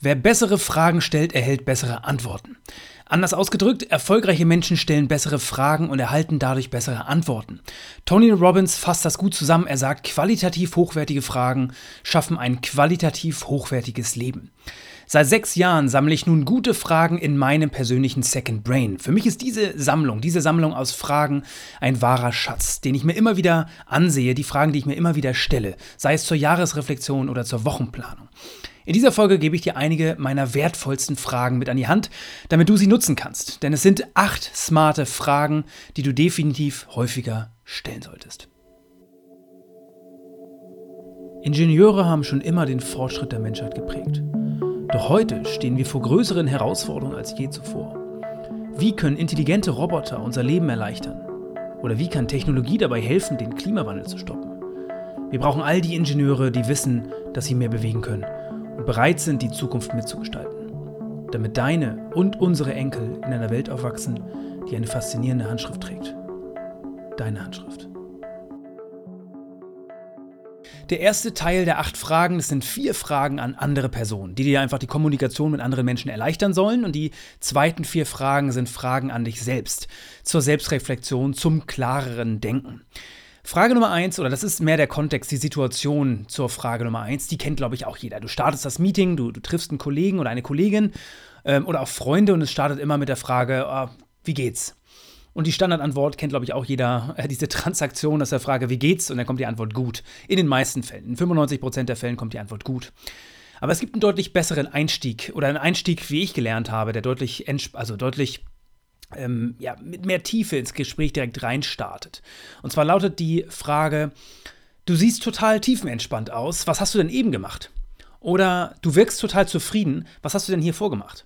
Wer bessere Fragen stellt, erhält bessere Antworten. Anders ausgedrückt, erfolgreiche Menschen stellen bessere Fragen und erhalten dadurch bessere Antworten. Tony Robbins fasst das gut zusammen. Er sagt, qualitativ hochwertige Fragen schaffen ein qualitativ hochwertiges Leben. Seit sechs Jahren sammle ich nun gute Fragen in meinem persönlichen Second Brain. Für mich ist diese Sammlung, diese Sammlung aus Fragen ein wahrer Schatz, den ich mir immer wieder ansehe, die Fragen, die ich mir immer wieder stelle, sei es zur Jahresreflexion oder zur Wochenplanung. In dieser Folge gebe ich dir einige meiner wertvollsten Fragen mit an die Hand, damit du sie nutzen kannst. Denn es sind acht smarte Fragen, die du definitiv häufiger stellen solltest. Ingenieure haben schon immer den Fortschritt der Menschheit geprägt. Doch heute stehen wir vor größeren Herausforderungen als je zuvor. Wie können intelligente Roboter unser Leben erleichtern? Oder wie kann Technologie dabei helfen, den Klimawandel zu stoppen? Wir brauchen all die Ingenieure, die wissen, dass sie mehr bewegen können bereit sind, die Zukunft mitzugestalten. Damit deine und unsere Enkel in einer Welt aufwachsen, die eine faszinierende Handschrift trägt. Deine Handschrift. Der erste Teil der acht Fragen, das sind vier Fragen an andere Personen, die dir einfach die Kommunikation mit anderen Menschen erleichtern sollen. Und die zweiten vier Fragen sind Fragen an dich selbst, zur Selbstreflexion, zum klareren Denken. Frage Nummer eins, oder das ist mehr der Kontext, die Situation zur Frage Nummer eins, die kennt, glaube ich, auch jeder. Du startest das Meeting, du, du triffst einen Kollegen oder eine Kollegin ähm, oder auch Freunde und es startet immer mit der Frage, oh, wie geht's? Und die Standardantwort kennt, glaube ich, auch jeder, äh, diese Transaktion aus der Frage, wie geht's? Und dann kommt die Antwort gut. In den meisten Fällen. In 95% der Fällen kommt die Antwort gut. Aber es gibt einen deutlich besseren Einstieg oder einen Einstieg, wie ich gelernt habe, der deutlich, also deutlich ähm, ja, mit mehr Tiefe ins Gespräch direkt reinstartet. Und zwar lautet die Frage, du siehst total tiefenentspannt aus, was hast du denn eben gemacht? Oder du wirkst total zufrieden, was hast du denn hier vorgemacht?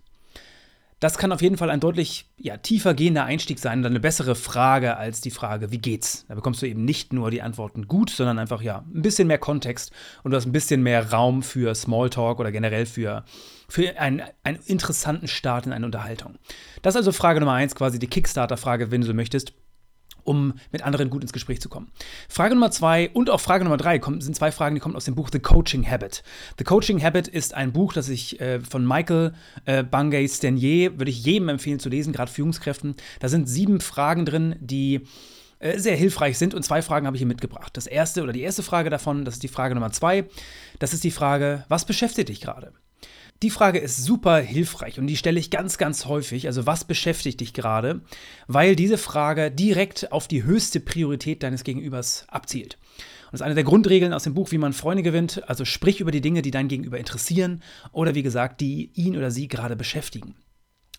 Das kann auf jeden Fall ein deutlich ja, tiefer gehender Einstieg sein und eine bessere Frage als die Frage, wie geht's? Da bekommst du eben nicht nur die Antworten gut, sondern einfach ja ein bisschen mehr Kontext und du hast ein bisschen mehr Raum für Smalltalk oder generell für, für einen, einen interessanten Start in eine Unterhaltung. Das ist also Frage Nummer eins, quasi die Kickstarter-Frage, wenn du so möchtest um mit anderen gut ins Gespräch zu kommen. Frage Nummer zwei und auch Frage Nummer drei kommen, sind zwei Fragen, die kommen aus dem Buch The Coaching Habit. The Coaching Habit ist ein Buch, das ich äh, von Michael äh, Bungay Stanier, würde ich jedem empfehlen zu lesen, gerade Führungskräften. Da sind sieben Fragen drin, die äh, sehr hilfreich sind und zwei Fragen habe ich hier mitgebracht. Das erste oder die erste Frage davon, das ist die Frage Nummer zwei, das ist die Frage, was beschäftigt dich gerade? Die Frage ist super hilfreich und die stelle ich ganz, ganz häufig. Also was beschäftigt dich gerade? Weil diese Frage direkt auf die höchste Priorität deines Gegenübers abzielt. Und das ist eine der Grundregeln aus dem Buch, wie man Freunde gewinnt. Also sprich über die Dinge, die dein Gegenüber interessieren oder wie gesagt, die ihn oder sie gerade beschäftigen.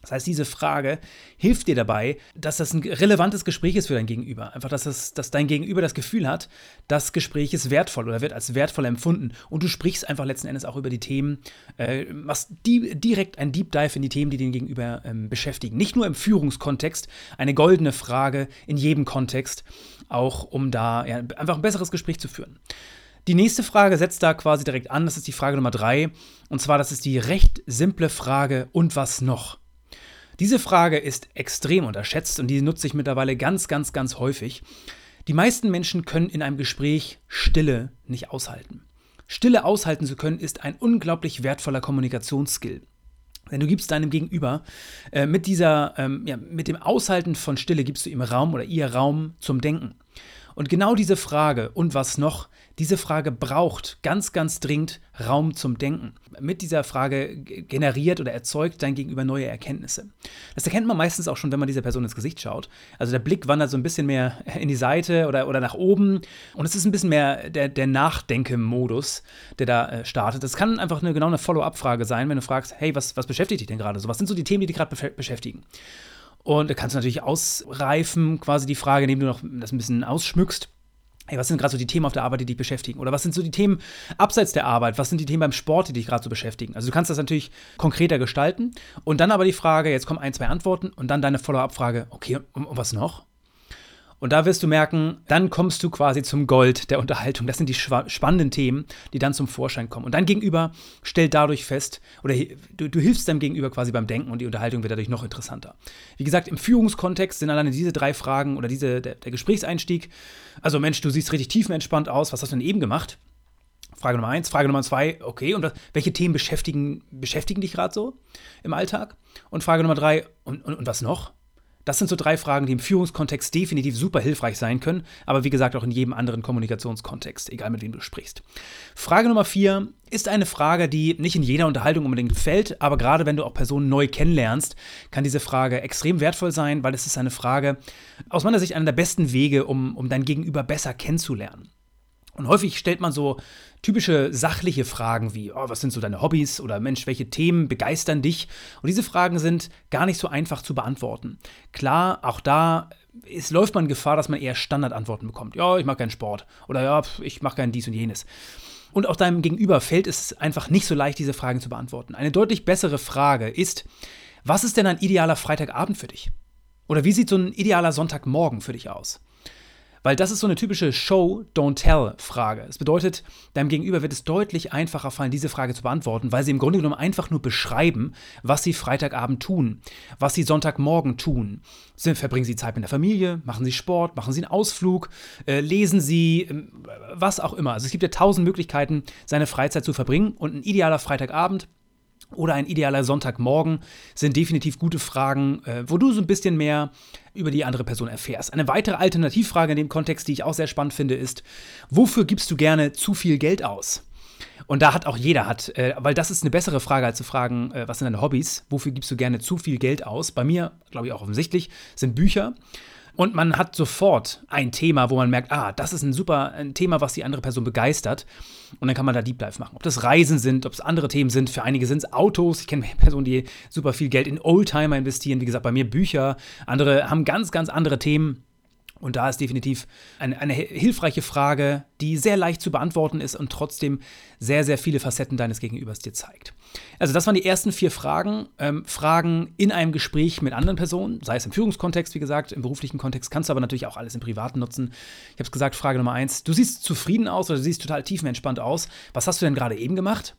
Das heißt, diese Frage hilft dir dabei, dass das ein relevantes Gespräch ist für dein Gegenüber. Einfach, dass, das, dass dein Gegenüber das Gefühl hat, das Gespräch ist wertvoll oder wird als wertvoll empfunden. Und du sprichst einfach letzten Endes auch über die Themen, äh, machst die, direkt ein Deep Dive in die Themen, die den Gegenüber ähm, beschäftigen. Nicht nur im Führungskontext, eine goldene Frage in jedem Kontext, auch um da ja, einfach ein besseres Gespräch zu führen. Die nächste Frage setzt da quasi direkt an, das ist die Frage Nummer drei. Und zwar, das ist die recht simple Frage, und was noch? Diese Frage ist extrem unterschätzt und die nutze ich mittlerweile ganz, ganz, ganz häufig. Die meisten Menschen können in einem Gespräch Stille nicht aushalten. Stille aushalten zu können, ist ein unglaublich wertvoller Kommunikationsskill. Denn du gibst deinem Gegenüber äh, mit dieser, ähm, ja, mit dem Aushalten von Stille gibst du ihm Raum oder ihr Raum zum Denken. Und genau diese Frage und was noch, diese Frage braucht ganz, ganz dringend Raum zum Denken. Mit dieser Frage generiert oder erzeugt dein Gegenüber neue Erkenntnisse. Das erkennt man meistens auch schon, wenn man dieser Person ins Gesicht schaut. Also der Blick wandert so ein bisschen mehr in die Seite oder, oder nach oben und es ist ein bisschen mehr der, der Nachdenke-Modus, der da äh, startet. Das kann einfach eine, genau eine Follow-up-Frage sein, wenn du fragst, hey, was, was beschäftigt dich denn gerade? So, was sind so die Themen, die dich gerade beschäftigen? Und da kannst du natürlich ausreifen, quasi die Frage, indem du noch das ein bisschen ausschmückst. Hey, was sind gerade so die Themen auf der Arbeit, die dich beschäftigen? Oder was sind so die Themen abseits der Arbeit? Was sind die Themen beim Sport, die dich gerade so beschäftigen? Also du kannst das natürlich konkreter gestalten und dann aber die Frage, jetzt kommen ein, zwei Antworten und dann deine Follow-up-Frage, okay, und, und was noch? Und da wirst du merken, dann kommst du quasi zum Gold der Unterhaltung. Das sind die spannenden Themen, die dann zum Vorschein kommen. Und dein Gegenüber stellt dadurch fest, oder du, du, hilfst deinem Gegenüber quasi beim Denken und die Unterhaltung wird dadurch noch interessanter. Wie gesagt, im Führungskontext sind alleine diese drei Fragen oder diese, der, der Gesprächseinstieg. Also, Mensch, du siehst richtig tiefenentspannt aus. Was hast du denn eben gemacht? Frage Nummer eins. Frage Nummer zwei, okay, und welche Themen beschäftigen, beschäftigen dich gerade so im Alltag? Und Frage Nummer drei, und, und, und was noch? Das sind so drei Fragen, die im Führungskontext definitiv super hilfreich sein können, aber wie gesagt auch in jedem anderen Kommunikationskontext, egal mit wem du sprichst. Frage Nummer vier ist eine Frage, die nicht in jeder Unterhaltung unbedingt fällt, aber gerade wenn du auch Personen neu kennenlernst, kann diese Frage extrem wertvoll sein, weil es ist eine Frage, aus meiner Sicht einer der besten Wege, um, um dein Gegenüber besser kennenzulernen. Und häufig stellt man so typische sachliche Fragen wie, oh, was sind so deine Hobbys oder Mensch, welche Themen begeistern dich? Und diese Fragen sind gar nicht so einfach zu beantworten. Klar, auch da ist, läuft man Gefahr, dass man eher Standardantworten bekommt. Ja, ich mag keinen Sport oder ja, ich mache kein dies und jenes. Und auch deinem Gegenüber fällt es einfach nicht so leicht, diese Fragen zu beantworten. Eine deutlich bessere Frage ist, was ist denn ein idealer Freitagabend für dich? Oder wie sieht so ein idealer Sonntagmorgen für dich aus? Weil das ist so eine typische Show-Don't-Tell-Frage. Es bedeutet, deinem Gegenüber wird es deutlich einfacher fallen, diese Frage zu beantworten, weil sie im Grunde genommen einfach nur beschreiben, was sie Freitagabend tun, was sie Sonntagmorgen tun. Verbringen sie Zeit mit der Familie, machen sie Sport, machen sie einen Ausflug, äh, lesen sie, äh, was auch immer. Also es gibt ja tausend Möglichkeiten, seine Freizeit zu verbringen und ein idealer Freitagabend oder ein idealer Sonntagmorgen sind definitiv gute Fragen, äh, wo du so ein bisschen mehr über die andere Person erfährst. Eine weitere Alternativfrage in dem Kontext, die ich auch sehr spannend finde, ist, wofür gibst du gerne zu viel Geld aus? Und da hat auch jeder hat, äh, weil das ist eine bessere Frage als zu fragen, äh, was sind deine Hobbys? Wofür gibst du gerne zu viel Geld aus? Bei mir, glaube ich auch offensichtlich, sind Bücher. Und man hat sofort ein Thema, wo man merkt, ah, das ist ein super ein Thema, was die andere Person begeistert. Und dann kann man da Deep Dive machen. Ob das Reisen sind, ob es andere Themen sind. Für einige sind es Autos. Ich kenne Personen, die super viel Geld in Oldtimer investieren. Wie gesagt, bei mir Bücher. Andere haben ganz, ganz andere Themen. Und da ist definitiv eine, eine, hilfreiche Frage, die sehr leicht zu beantworten ist und trotzdem sehr, sehr viele Facetten deines Gegenübers dir zeigt. Also das waren die ersten vier Fragen. Ähm, Fragen in einem Gespräch mit anderen Personen, sei es im Führungskontext, wie gesagt, im beruflichen Kontext, kannst du aber natürlich auch alles im Privaten nutzen. Ich habe es gesagt, Frage Nummer eins, du siehst zufrieden aus oder du siehst total tiefenentspannt aus. Was hast du denn gerade eben gemacht?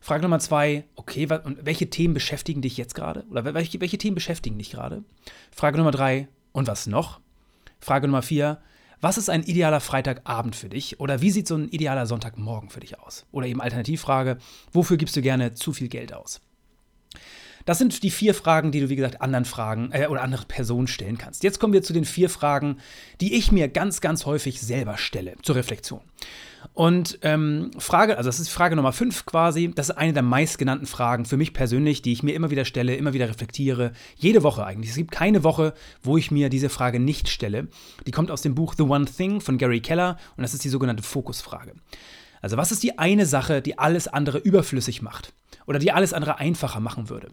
Frage Nummer zwei, okay, und welche Themen beschäftigen dich jetzt gerade? Oder welche, welche Themen beschäftigen dich gerade? Frage Nummer drei, und was noch? Frage Nummer vier. Was ist ein idealer Freitagabend für dich? Oder wie sieht so ein idealer Sonntagmorgen für dich aus? Oder eben Alternativfrage, wofür gibst du gerne zu viel Geld aus? Das sind die vier Fragen, die du, wie gesagt, anderen Fragen äh, oder andere Personen stellen kannst. Jetzt kommen wir zu den vier Fragen, die ich mir ganz, ganz häufig selber stelle zur Reflexion. Und ähm, Frage, also das ist Frage Nummer 5 quasi, das ist eine der meistgenannten Fragen für mich persönlich, die ich mir immer wieder stelle, immer wieder reflektiere, jede Woche eigentlich. Es gibt keine Woche, wo ich mir diese Frage nicht stelle. Die kommt aus dem Buch The One Thing von Gary Keller und das ist die sogenannte Fokusfrage. Also was ist die eine Sache, die alles andere überflüssig macht oder die alles andere einfacher machen würde?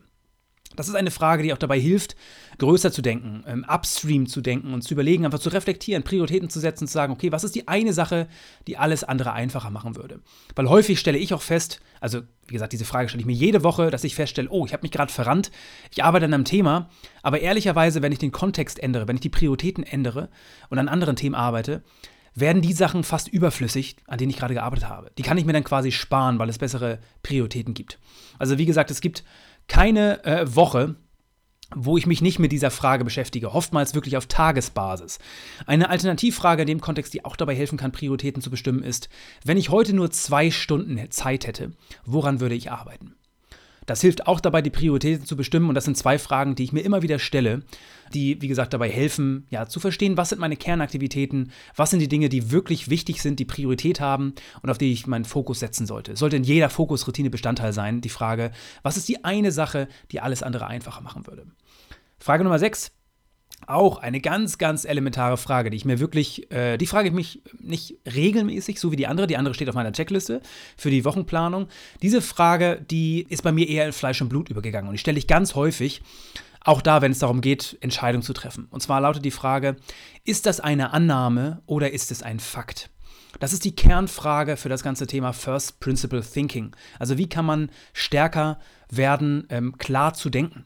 Das ist eine Frage, die auch dabei hilft, größer zu denken, ähm, upstream zu denken und zu überlegen, einfach zu reflektieren, Prioritäten zu setzen, zu sagen, okay, was ist die eine Sache, die alles andere einfacher machen würde? Weil häufig stelle ich auch fest, also wie gesagt, diese Frage stelle ich mir jede Woche, dass ich feststelle, oh, ich habe mich gerade verrannt, ich arbeite an einem Thema, aber ehrlicherweise, wenn ich den Kontext ändere, wenn ich die Prioritäten ändere und an anderen Themen arbeite, werden die Sachen fast überflüssig, an denen ich gerade gearbeitet habe. Die kann ich mir dann quasi sparen, weil es bessere Prioritäten gibt. Also wie gesagt, es gibt keine äh, Woche, wo ich mich nicht mit dieser Frage beschäftige, oftmals wirklich auf Tagesbasis. Eine Alternativfrage in dem Kontext, die auch dabei helfen kann, Prioritäten zu bestimmen, ist, wenn ich heute nur zwei Stunden Zeit hätte, woran würde ich arbeiten? Das hilft auch dabei, die Prioritäten zu bestimmen. Und das sind zwei Fragen, die ich mir immer wieder stelle, die, wie gesagt, dabei helfen, ja, zu verstehen, was sind meine Kernaktivitäten, was sind die Dinge, die wirklich wichtig sind, die Priorität haben und auf die ich meinen Fokus setzen sollte. Sollte in jeder Fokusroutine Bestandteil sein, die Frage, was ist die eine Sache, die alles andere einfacher machen würde. Frage Nummer 6. Auch eine ganz, ganz elementare Frage, die ich mir wirklich, äh, die frage ich mich nicht regelmäßig, so wie die andere. Die andere steht auf meiner Checkliste für die Wochenplanung. Diese Frage, die ist bei mir eher in Fleisch und Blut übergegangen und die stelle ich ganz häufig. Auch da, wenn es darum geht, Entscheidungen zu treffen. Und zwar lautet die Frage, ist das eine Annahme oder ist es ein Fakt? Das ist die Kernfrage für das ganze Thema First Principle Thinking. Also wie kann man stärker werden, ähm, klar zu denken?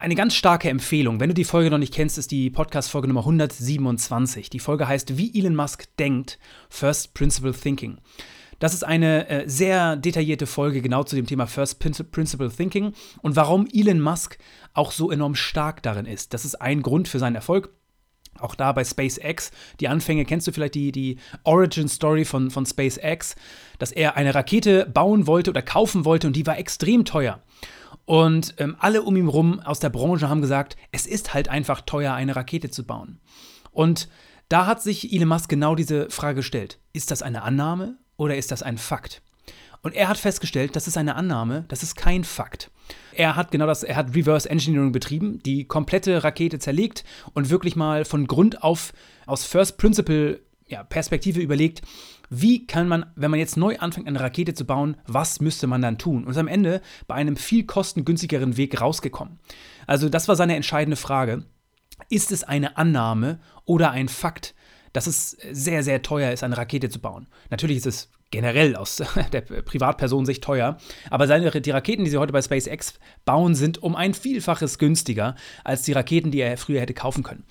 Eine ganz starke Empfehlung. Wenn du die Folge noch nicht kennst, ist die Podcast-Folge Nummer 127. Die Folge heißt Wie Elon Musk denkt, First Principle Thinking. Das ist eine äh, sehr detaillierte Folge genau zu dem Thema First Principle Thinking und warum Elon Musk auch so enorm stark darin ist. Das ist ein Grund für seinen Erfolg. Auch da bei SpaceX, die Anfänge, kennst du vielleicht die, die Origin Story von, von SpaceX, dass er eine Rakete bauen wollte oder kaufen wollte und die war extrem teuer. Und ähm, alle um ihn rum aus der Branche haben gesagt, es ist halt einfach teuer, eine Rakete zu bauen. Und da hat sich Elon Musk genau diese Frage gestellt. Ist das eine Annahme oder ist das ein Fakt? Und er hat festgestellt, das ist eine Annahme, das ist kein Fakt. Er hat genau das, er hat Reverse Engineering betrieben, die komplette Rakete zerlegt und wirklich mal von Grund auf aus First Principle ja, Perspektive überlegt, wie kann man, wenn man jetzt neu anfängt, eine Rakete zu bauen, was müsste man dann tun? Und ist am Ende bei einem viel kostengünstigeren Weg rausgekommen. Also das war seine entscheidende Frage. Ist es eine Annahme oder ein Fakt, dass es sehr, sehr teuer ist, eine Rakete zu bauen? Natürlich ist es generell aus der Privatpersonensicht teuer, aber seine, die Raketen, die sie heute bei SpaceX bauen, sind um ein Vielfaches günstiger als die Raketen, die er früher hätte kaufen können.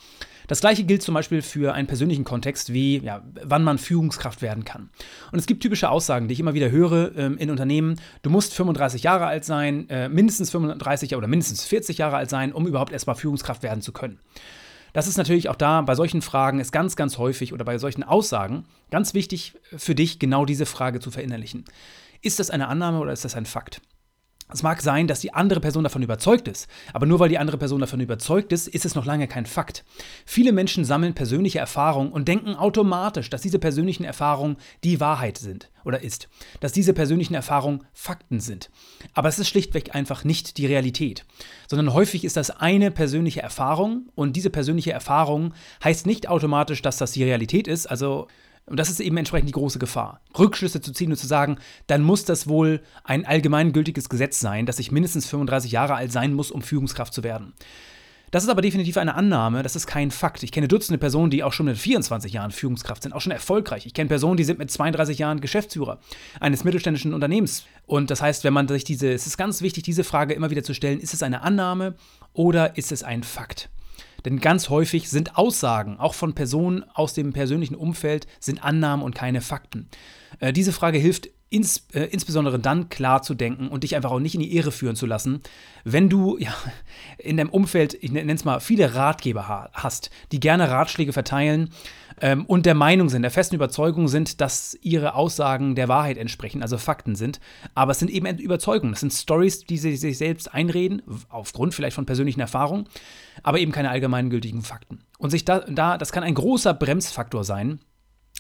Das gleiche gilt zum Beispiel für einen persönlichen Kontext, wie ja, wann man Führungskraft werden kann. Und es gibt typische Aussagen, die ich immer wieder höre ähm, in Unternehmen. Du musst 35 Jahre alt sein, äh, mindestens 35 oder mindestens 40 Jahre alt sein, um überhaupt erstmal Führungskraft werden zu können. Das ist natürlich auch da, bei solchen Fragen ist ganz, ganz häufig oder bei solchen Aussagen ganz wichtig für dich, genau diese Frage zu verinnerlichen. Ist das eine Annahme oder ist das ein Fakt? Es mag sein, dass die andere Person davon überzeugt ist, aber nur weil die andere Person davon überzeugt ist, ist es noch lange kein Fakt. Viele Menschen sammeln persönliche Erfahrungen und denken automatisch, dass diese persönlichen Erfahrungen die Wahrheit sind oder ist, dass diese persönlichen Erfahrungen Fakten sind. Aber es ist schlichtweg einfach nicht die Realität, sondern häufig ist das eine persönliche Erfahrung und diese persönliche Erfahrung heißt nicht automatisch, dass das die Realität ist, also und das ist eben entsprechend die große Gefahr. Rückschlüsse zu ziehen und zu sagen, dann muss das wohl ein allgemeingültiges Gesetz sein, dass ich mindestens 35 Jahre alt sein muss, um Führungskraft zu werden. Das ist aber definitiv eine Annahme, das ist kein Fakt. Ich kenne Dutzende Personen, die auch schon mit 24 Jahren Führungskraft sind, auch schon erfolgreich. Ich kenne Personen, die sind mit 32 Jahren Geschäftsführer eines mittelständischen Unternehmens. Und das heißt, wenn man sich diese, es ist ganz wichtig, diese Frage immer wieder zu stellen, ist es eine Annahme oder ist es ein Fakt? Denn ganz häufig sind Aussagen, auch von Personen aus dem persönlichen Umfeld, sind Annahmen und keine Fakten. Äh, diese Frage hilft ins, äh, insbesondere dann klar zu denken und dich einfach auch nicht in die Ehre führen zu lassen, wenn du ja, in deinem Umfeld, ich nenne es mal, viele Ratgeber hast, die gerne Ratschläge verteilen ähm, und der Meinung sind, der festen Überzeugung sind, dass ihre Aussagen der Wahrheit entsprechen, also Fakten sind. Aber es sind eben Überzeugungen, es sind Stories, die sie sich selbst einreden, aufgrund vielleicht von persönlichen Erfahrungen, aber eben keine allgemeingültigen Fakten. Und sich da, da das kann ein großer Bremsfaktor sein,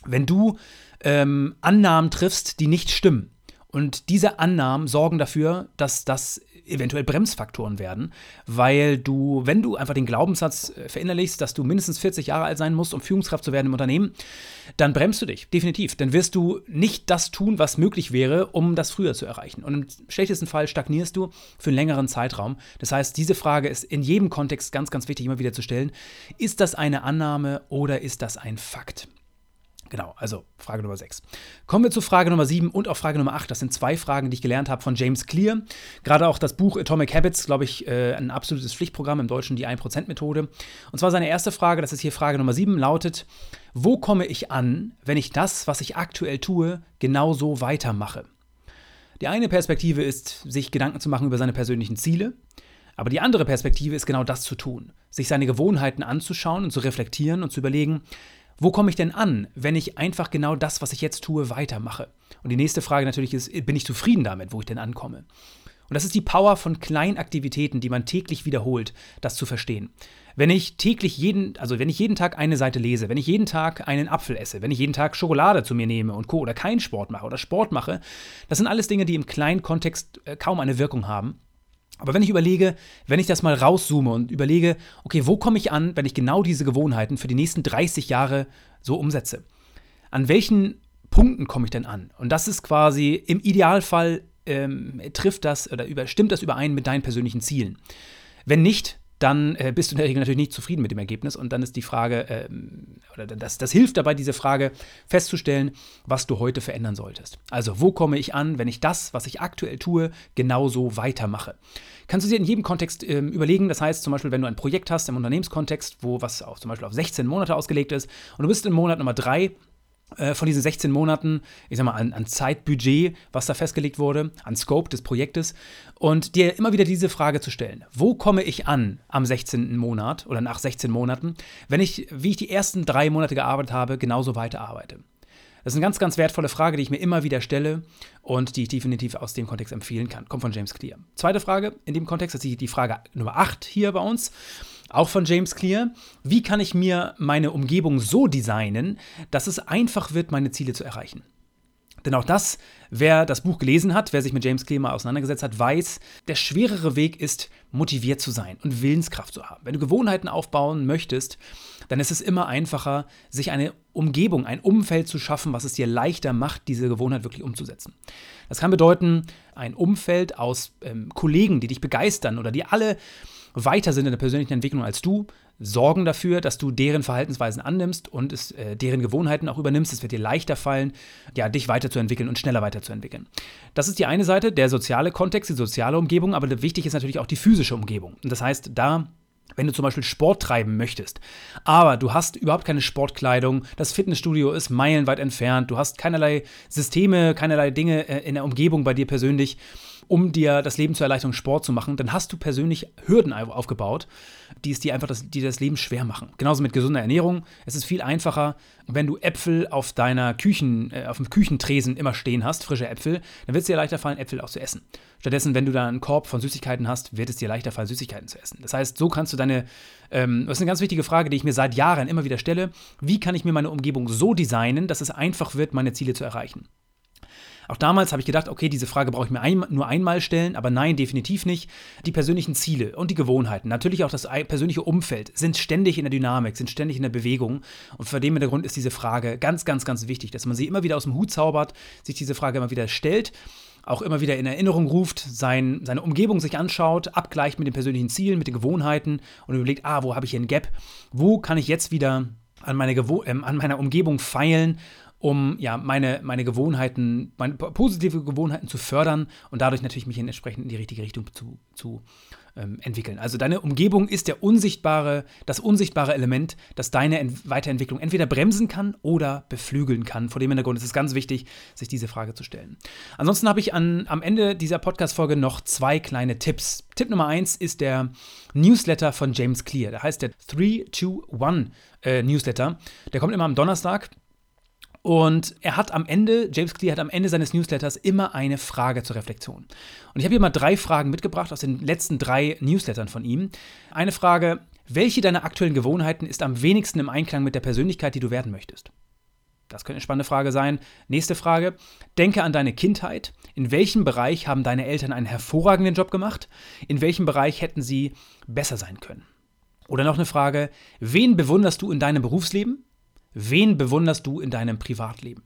wenn du ähm, Annahmen triffst, die nicht stimmen. Und diese Annahmen sorgen dafür, dass das eventuell Bremsfaktoren werden, weil du, wenn du einfach den Glaubenssatz äh, verinnerlichst, dass du mindestens 40 Jahre alt sein musst, um Führungskraft zu werden im Unternehmen, dann bremst du dich, definitiv. Dann wirst du nicht das tun, was möglich wäre, um das früher zu erreichen. Und im schlechtesten Fall stagnierst du für einen längeren Zeitraum. Das heißt, diese Frage ist in jedem Kontext ganz, ganz wichtig immer wieder zu stellen. Ist das eine Annahme oder ist das ein Fakt? Genau, also Frage Nummer 6. Kommen wir zu Frage Nummer 7 und auch Frage Nummer 8. Das sind zwei Fragen, die ich gelernt habe von James Clear. Gerade auch das Buch Atomic Habits, glaube ich, äh, ein absolutes Pflichtprogramm im Deutschen, die 1%-Methode. Und zwar seine erste Frage, das ist hier Frage Nummer 7, lautet: Wo komme ich an, wenn ich das, was ich aktuell tue, genauso weitermache? Die eine Perspektive ist, sich Gedanken zu machen über seine persönlichen Ziele. Aber die andere Perspektive ist genau das zu tun, sich seine Gewohnheiten anzuschauen und zu reflektieren und zu überlegen, wo komme ich denn an, wenn ich einfach genau das, was ich jetzt tue, weitermache? Und die nächste Frage natürlich ist, bin ich zufrieden damit, wo ich denn ankomme? Und das ist die Power von kleinen Aktivitäten, die man täglich wiederholt, das zu verstehen. Wenn ich täglich jeden, also wenn ich jeden Tag eine Seite lese, wenn ich jeden Tag einen Apfel esse, wenn ich jeden Tag Schokolade zu mir nehme und Co. oder keinen Sport mache oder Sport mache, das sind alles Dinge, die im kleinen Kontext äh, kaum eine Wirkung haben. Aber wenn ich überlege, wenn ich das mal rauszoome und überlege, okay, wo komme ich an, wenn ich genau diese Gewohnheiten für die nächsten 30 Jahre so umsetze? An welchen Punkten komme ich denn an? Und das ist quasi im Idealfall ähm, trifft das oder über, stimmt das überein mit deinen persönlichen Zielen. Wenn nicht, dann äh, bist du in der Regel natürlich nicht zufrieden mit dem Ergebnis. Und dann ist die Frage, äh, oder das, das hilft dabei, diese Frage festzustellen, was du heute verändern solltest. Also, wo komme ich an, wenn ich das, was ich aktuell tue, genauso weitermache? Kannst du dir in jedem Kontext äh, überlegen, das heißt zum Beispiel, wenn du ein Projekt hast im Unternehmenskontext, wo was auch zum Beispiel auf 16 Monate ausgelegt ist und du bist im Monat Nummer 3 äh, von diesen 16 Monaten, ich sag mal, an, an, Zeitbudget, was da festgelegt wurde, an Scope des Projektes und dir immer wieder diese Frage zu stellen. Wo komme ich an am 16. Monat oder nach 16 Monaten, wenn ich, wie ich die ersten drei Monate gearbeitet habe, genauso weiterarbeite? Das ist eine ganz, ganz wertvolle Frage, die ich mir immer wieder stelle und die ich definitiv aus dem Kontext empfehlen kann. Kommt von James Clear. Zweite Frage in dem Kontext, das ist die Frage Nummer 8 hier bei uns auch von James Clear. Wie kann ich mir meine Umgebung so designen, dass es einfach wird, meine Ziele zu erreichen? Denn auch das, wer das Buch gelesen hat, wer sich mit James Clear mal auseinandergesetzt hat, weiß, der schwerere Weg ist, motiviert zu sein und Willenskraft zu haben. Wenn du Gewohnheiten aufbauen möchtest, dann ist es immer einfacher, sich eine Umgebung, ein Umfeld zu schaffen, was es dir leichter macht, diese Gewohnheit wirklich umzusetzen. Das kann bedeuten, ein Umfeld aus ähm, Kollegen, die dich begeistern oder die alle weiter sind in der persönlichen Entwicklung als du, sorgen dafür, dass du deren Verhaltensweisen annimmst und es, äh, deren Gewohnheiten auch übernimmst. Es wird dir leichter fallen, ja, dich weiterzuentwickeln und schneller weiterzuentwickeln. Das ist die eine Seite, der soziale Kontext, die soziale Umgebung, aber wichtig ist natürlich auch die physische Umgebung. Und das heißt, da wenn du zum Beispiel Sport treiben möchtest, aber du hast überhaupt keine Sportkleidung, das Fitnessstudio ist meilenweit entfernt, du hast keinerlei Systeme, keinerlei Dinge äh, in der Umgebung bei dir persönlich, um dir das Leben zu erleichtern, Sport zu machen, dann hast du persönlich Hürden aufgebaut, die es dir einfach das, die das Leben schwer machen. Genauso mit gesunder Ernährung. Es ist viel einfacher, wenn du Äpfel auf deiner Küchen, äh, auf dem Küchentresen immer stehen hast, frische Äpfel, dann wird es dir leichter fallen, Äpfel auch zu essen. Stattdessen, wenn du da einen Korb von Süßigkeiten hast, wird es dir leichter fallen, Süßigkeiten zu essen. Das heißt, so kannst du deine, ähm, das ist eine ganz wichtige Frage, die ich mir seit Jahren immer wieder stelle, wie kann ich mir meine Umgebung so designen, dass es einfach wird, meine Ziele zu erreichen? Auch damals habe ich gedacht, okay, diese Frage brauche ich mir ein, nur einmal stellen, aber nein, definitiv nicht. Die persönlichen Ziele und die Gewohnheiten, natürlich auch das persönliche Umfeld, sind ständig in der Dynamik, sind ständig in der Bewegung. Und vor dem Hintergrund ist diese Frage ganz, ganz, ganz wichtig, dass man sie immer wieder aus dem Hut zaubert, sich diese Frage immer wieder stellt auch immer wieder in Erinnerung ruft, sein, seine Umgebung sich anschaut, abgleicht mit den persönlichen Zielen, mit den Gewohnheiten und überlegt, ah, wo habe ich hier einen Gap? Wo kann ich jetzt wieder an, meine äh, an meiner Umgebung feilen um ja meine, meine Gewohnheiten, meine positive Gewohnheiten zu fördern und dadurch natürlich mich entsprechend in die richtige Richtung zu, zu ähm, entwickeln. Also deine Umgebung ist der unsichtbare, das unsichtbare Element, das deine Ent Weiterentwicklung entweder bremsen kann oder beflügeln kann. Vor dem Hintergrund ist es ganz wichtig, sich diese Frage zu stellen. Ansonsten habe ich an, am Ende dieser Podcast-Folge noch zwei kleine Tipps. Tipp Nummer eins ist der Newsletter von James Clear. Der heißt der 321 äh, Newsletter. Der kommt immer am Donnerstag. Und er hat am Ende, James Clear hat am Ende seines Newsletters immer eine Frage zur Reflexion. Und ich habe hier mal drei Fragen mitgebracht aus den letzten drei Newslettern von ihm. Eine Frage, welche deiner aktuellen Gewohnheiten ist am wenigsten im Einklang mit der Persönlichkeit, die du werden möchtest? Das könnte eine spannende Frage sein. Nächste Frage. Denke an deine Kindheit. In welchem Bereich haben deine Eltern einen hervorragenden Job gemacht? In welchem Bereich hätten sie besser sein können? Oder noch eine Frage. Wen bewunderst du in deinem Berufsleben? Wen bewunderst du in deinem Privatleben?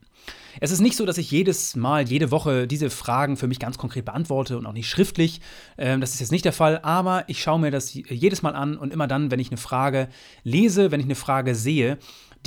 Es ist nicht so, dass ich jedes Mal, jede Woche diese Fragen für mich ganz konkret beantworte und auch nicht schriftlich. Ähm, das ist jetzt nicht der Fall, aber ich schaue mir das jedes Mal an und immer dann, wenn ich eine Frage lese, wenn ich eine Frage sehe,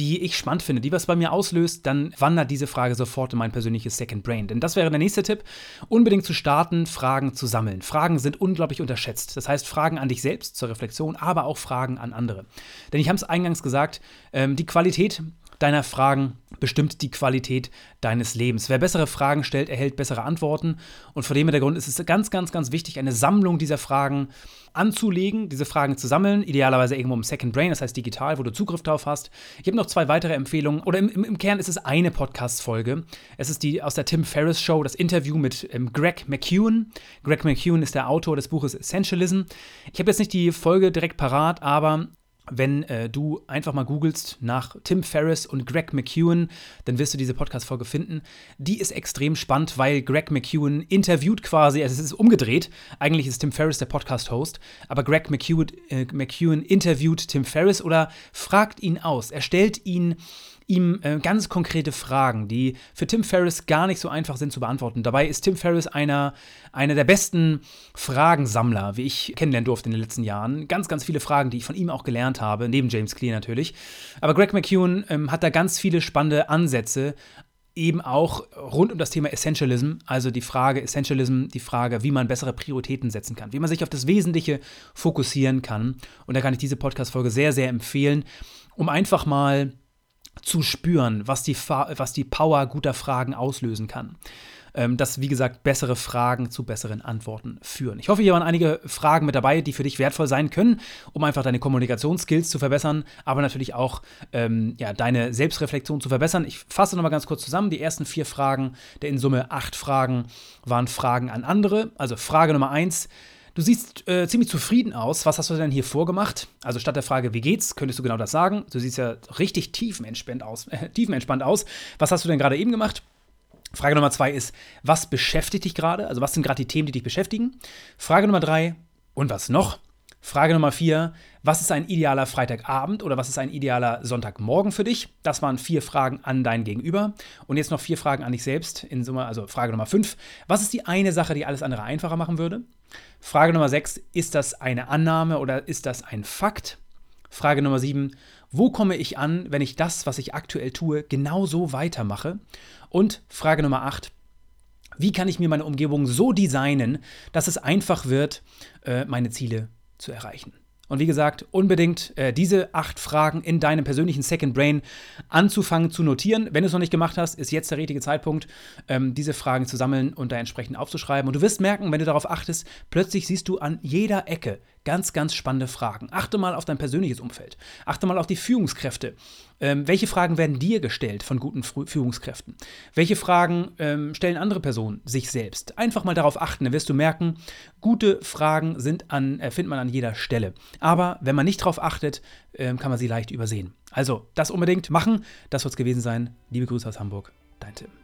die ich spannend finde, die was bei mir auslöst, dann wandert diese Frage sofort in mein persönliches Second Brain. Denn das wäre der nächste Tipp, unbedingt zu starten, Fragen zu sammeln. Fragen sind unglaublich unterschätzt. Das heißt, Fragen an dich selbst zur Reflexion, aber auch Fragen an andere. Denn ich habe es eingangs gesagt, ähm, die Qualität deiner Fragen bestimmt die Qualität deines Lebens. Wer bessere Fragen stellt, erhält bessere Antworten. Und vor dem Hintergrund ist es ganz, ganz, ganz wichtig, eine Sammlung dieser Fragen anzulegen, diese Fragen zu sammeln, idealerweise irgendwo im Second Brain, das heißt digital, wo du Zugriff drauf hast. Ich habe noch zwei weitere Empfehlungen, oder im, im, im Kern ist es eine Podcast-Folge. Es ist die aus der Tim Ferriss Show, das Interview mit ähm, Greg McEwen. Greg McEwen ist der Autor des Buches Essentialism. Ich habe jetzt nicht die Folge direkt parat, aber wenn äh, du einfach mal googelst nach Tim Ferriss und Greg McEwen, dann wirst du diese Podcast-Folge finden. Die ist extrem spannend, weil Greg McEwen interviewt quasi, also es ist umgedreht. Eigentlich ist Tim Ferriss der Podcast-Host, aber Greg McEwen, äh, McEwen interviewt Tim Ferriss oder fragt ihn aus. Er stellt ihn ihm äh, ganz konkrete Fragen, die für Tim Ferriss gar nicht so einfach sind zu beantworten. Dabei ist Tim Ferriss einer, einer der besten Fragensammler, wie ich kennenlernen durfte in den letzten Jahren. Ganz, ganz viele Fragen, die ich von ihm auch gelernt habe, neben James Clear natürlich. Aber Greg McEwen ähm, hat da ganz viele spannende Ansätze, eben auch rund um das Thema Essentialism, also die Frage Essentialism, die Frage, wie man bessere Prioritäten setzen kann, wie man sich auf das Wesentliche fokussieren kann. Und da kann ich diese Podcast-Folge sehr, sehr empfehlen, um einfach mal zu spüren, was die, was die Power guter Fragen auslösen kann. Ähm, dass, wie gesagt, bessere Fragen zu besseren Antworten führen. Ich hoffe, hier waren einige Fragen mit dabei, die für dich wertvoll sein können, um einfach deine Kommunikationsskills zu verbessern, aber natürlich auch ähm, ja, deine Selbstreflexion zu verbessern. Ich fasse nochmal ganz kurz zusammen. Die ersten vier Fragen der in Summe acht Fragen waren Fragen an andere. Also Frage Nummer eins. Du siehst äh, ziemlich zufrieden aus. Was hast du denn hier vorgemacht? Also statt der Frage, wie geht's, könntest du genau das sagen. Du siehst ja richtig tiefenentspannt aus. Äh, tiefenentspannt aus. Was hast du denn gerade eben gemacht? Frage Nummer zwei ist, was beschäftigt dich gerade? Also was sind gerade die Themen, die dich beschäftigen? Frage Nummer drei, und was noch? Frage Nummer vier, was ist ein idealer Freitagabend oder was ist ein idealer Sonntagmorgen für dich? Das waren vier Fragen an dein Gegenüber. Und jetzt noch vier Fragen an dich selbst. In Summe, also Frage Nummer fünf, was ist die eine Sache, die alles andere einfacher machen würde? Frage Nummer sechs, ist das eine Annahme oder ist das ein Fakt? Frage Nummer sieben, wo komme ich an, wenn ich das, was ich aktuell tue, genauso weitermache? Und Frage Nummer 8. Wie kann ich mir meine Umgebung so designen, dass es einfach wird, äh, meine Ziele zu erreichen? Und wie gesagt, unbedingt äh, diese acht Fragen in deinem persönlichen Second Brain anzufangen zu notieren. Wenn du es noch nicht gemacht hast, ist jetzt der richtige Zeitpunkt, ähm, diese Fragen zu sammeln und da entsprechend aufzuschreiben. Und du wirst merken, wenn du darauf achtest, plötzlich siehst du an jeder Ecke ganz, ganz spannende Fragen. Achte mal auf dein persönliches Umfeld. Achte mal auf die Führungskräfte. Ähm, welche Fragen werden dir gestellt von guten Führungskräften? Welche Fragen ähm, stellen andere Personen sich selbst? Einfach mal darauf achten, dann wirst du merken, gute Fragen sind an, äh, findet man an jeder Stelle. Aber wenn man nicht darauf achtet, ähm, kann man sie leicht übersehen. Also, das unbedingt machen. Das soll es gewesen sein. Liebe Grüße aus Hamburg. Dein Tim.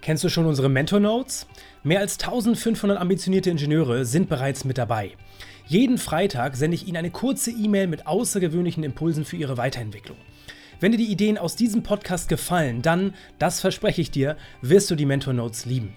Kennst du schon unsere Mentor Notes? Mehr als 1500 ambitionierte Ingenieure sind bereits mit dabei. Jeden Freitag sende ich Ihnen eine kurze E-Mail mit außergewöhnlichen Impulsen für Ihre Weiterentwicklung. Wenn dir die Ideen aus diesem Podcast gefallen, dann, das verspreche ich dir, wirst du die Mentor Notes lieben.